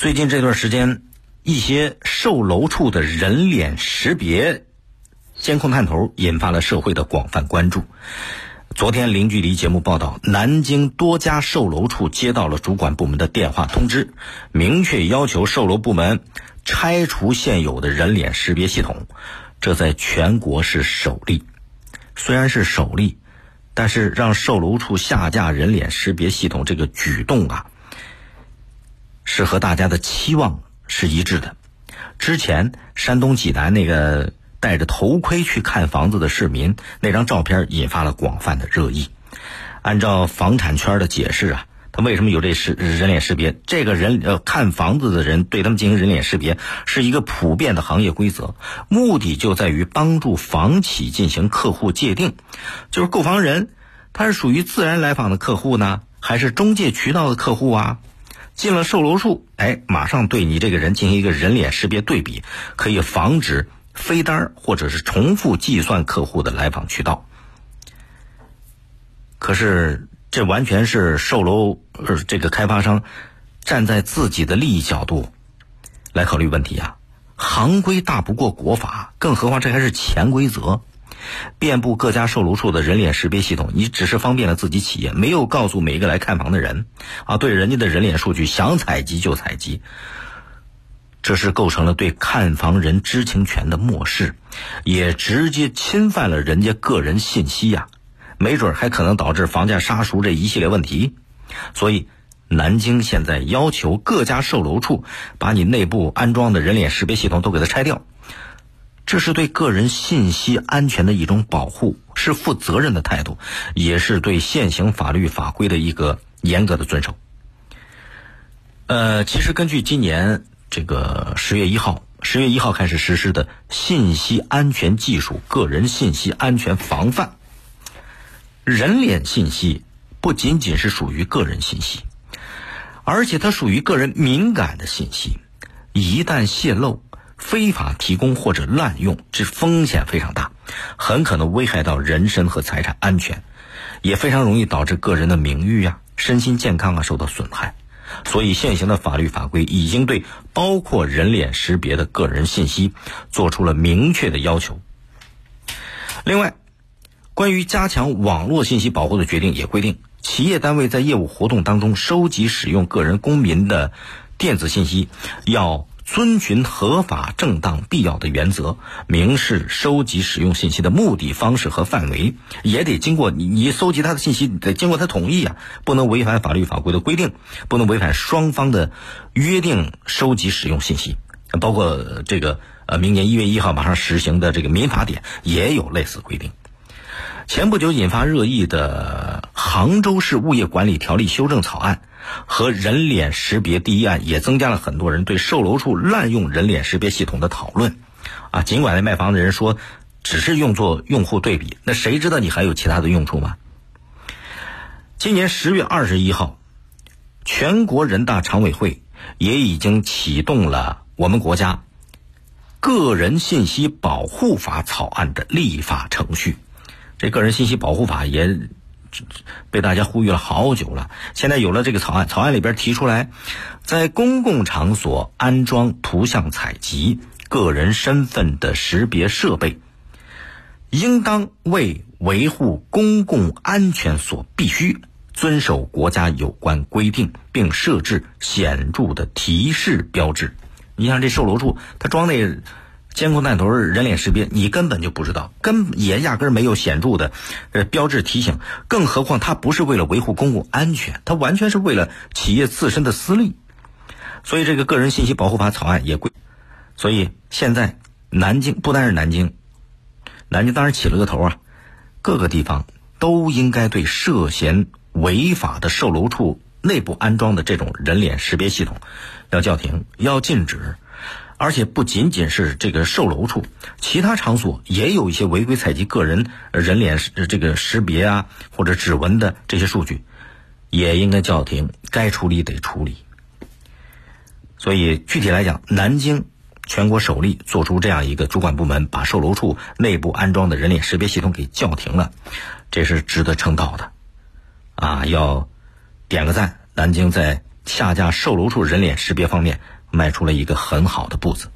最近这段时间，一些售楼处的人脸识别监控探头引发了社会的广泛关注。昨天，零距离节目报道，南京多家售楼处接到了主管部门的电话通知，明确要求售楼部门拆除现有的人脸识别系统，这在全国是首例。虽然是首例，但是让售楼处下架人脸识别系统这个举动啊。是和大家的期望是一致的。之前山东济南那个戴着头盔去看房子的市民，那张照片引发了广泛的热议。按照房产圈的解释啊，他为什么有这识人脸识别？这个人呃看房子的人对他们进行人脸识别是一个普遍的行业规则，目的就在于帮助房企进行客户界定，就是购房人他是属于自然来访的客户呢，还是中介渠道的客户啊？进了售楼处，哎，马上对你这个人进行一个人脸识别对比，可以防止飞单或者是重复计算客户的来访渠道。可是，这完全是售楼呃这个开发商站在自己的利益角度来考虑问题啊。行规大不过国法，更何况这还是潜规则。遍布各家售楼处的人脸识别系统，你只是方便了自己企业，没有告诉每一个来看房的人，啊，对人家的人脸数据想采集就采集，这是构成了对看房人知情权的漠视，也直接侵犯了人家个人信息呀，没准还可能导致房价杀熟这一系列问题。所以，南京现在要求各家售楼处把你内部安装的人脸识别系统都给它拆掉。这是对个人信息安全的一种保护，是负责任的态度，也是对现行法律法规的一个严格的遵守。呃，其实根据今年这个十月一号，十月一号开始实施的《信息安全技术个人信息安全防范》，人脸信息不仅仅是属于个人信息，而且它属于个人敏感的信息，一旦泄露。非法提供或者滥用，这风险非常大，很可能危害到人身和财产安全，也非常容易导致个人的名誉呀、身心健康啊受到损害。所以，现行的法律法规已经对包括人脸识别的个人信息做出了明确的要求。另外，关于加强网络信息保护的决定也规定，企业单位在业务活动当中收集使用个人公民的电子信息要。遵循合法、正当、必要的原则，明示收集、使用信息的目的、方式和范围，也得经过你你收集他的信息得经过他同意啊，不能违反法律法规的规定，不能违反双方的约定收集、使用信息。包括这个呃，明年一月一号马上实行的这个民法典也有类似规定。前不久引发热议的《杭州市物业管理条例》修正草案。和人脸识别第一案也增加了很多人对售楼处滥用人脸识别系统的讨论，啊，尽管那卖房的人说只是用作用户对比，那谁知道你还有其他的用处吗？今年十月二十一号，全国人大常委会也已经启动了我们国家个人信息保护法草案的立法程序，这个人信息保护法也。被大家呼吁了好久了，现在有了这个草案，草案里边提出来，在公共场所安装图像采集、个人身份的识别设备，应当为维护公共安全所必须，遵守国家有关规定，并设置显著的提示标志。你像这售楼处，他装那。监控探头人脸识别，你根本就不知道，根也压根没有显著的呃标志提醒，更何况它不是为了维护公共安全，它完全是为了企业自身的私利。所以这个个人信息保护法草案也规，所以现在南京不单是南京，南京当然起了个头啊，各个地方都应该对涉嫌违法的售楼处内部安装的这种人脸识别系统要叫停，要禁止。而且不仅仅是这个售楼处，其他场所也有一些违规采集个人人脸这个识别啊或者指纹的这些数据，也应该叫停，该处理得处理。所以具体来讲，南京全国首例做出这样一个主管部门把售楼处内部安装的人脸识别系统给叫停了，这是值得称道的，啊，要点个赞。南京在。下架售楼处人脸识别方面迈出了一个很好的步子。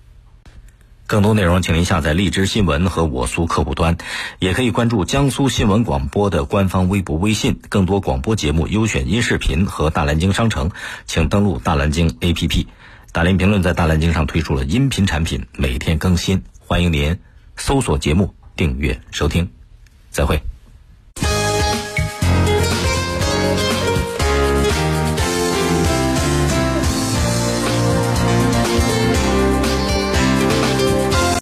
更多内容，请您下载荔枝新闻和我苏客户端，也可以关注江苏新闻广播的官方微博、微信。更多广播节目、优选音视频和大蓝鲸商城，请登录大蓝鲸 APP。大连评论在大蓝鲸上推出了音频产品，每天更新，欢迎您搜索节目订阅收听。再会。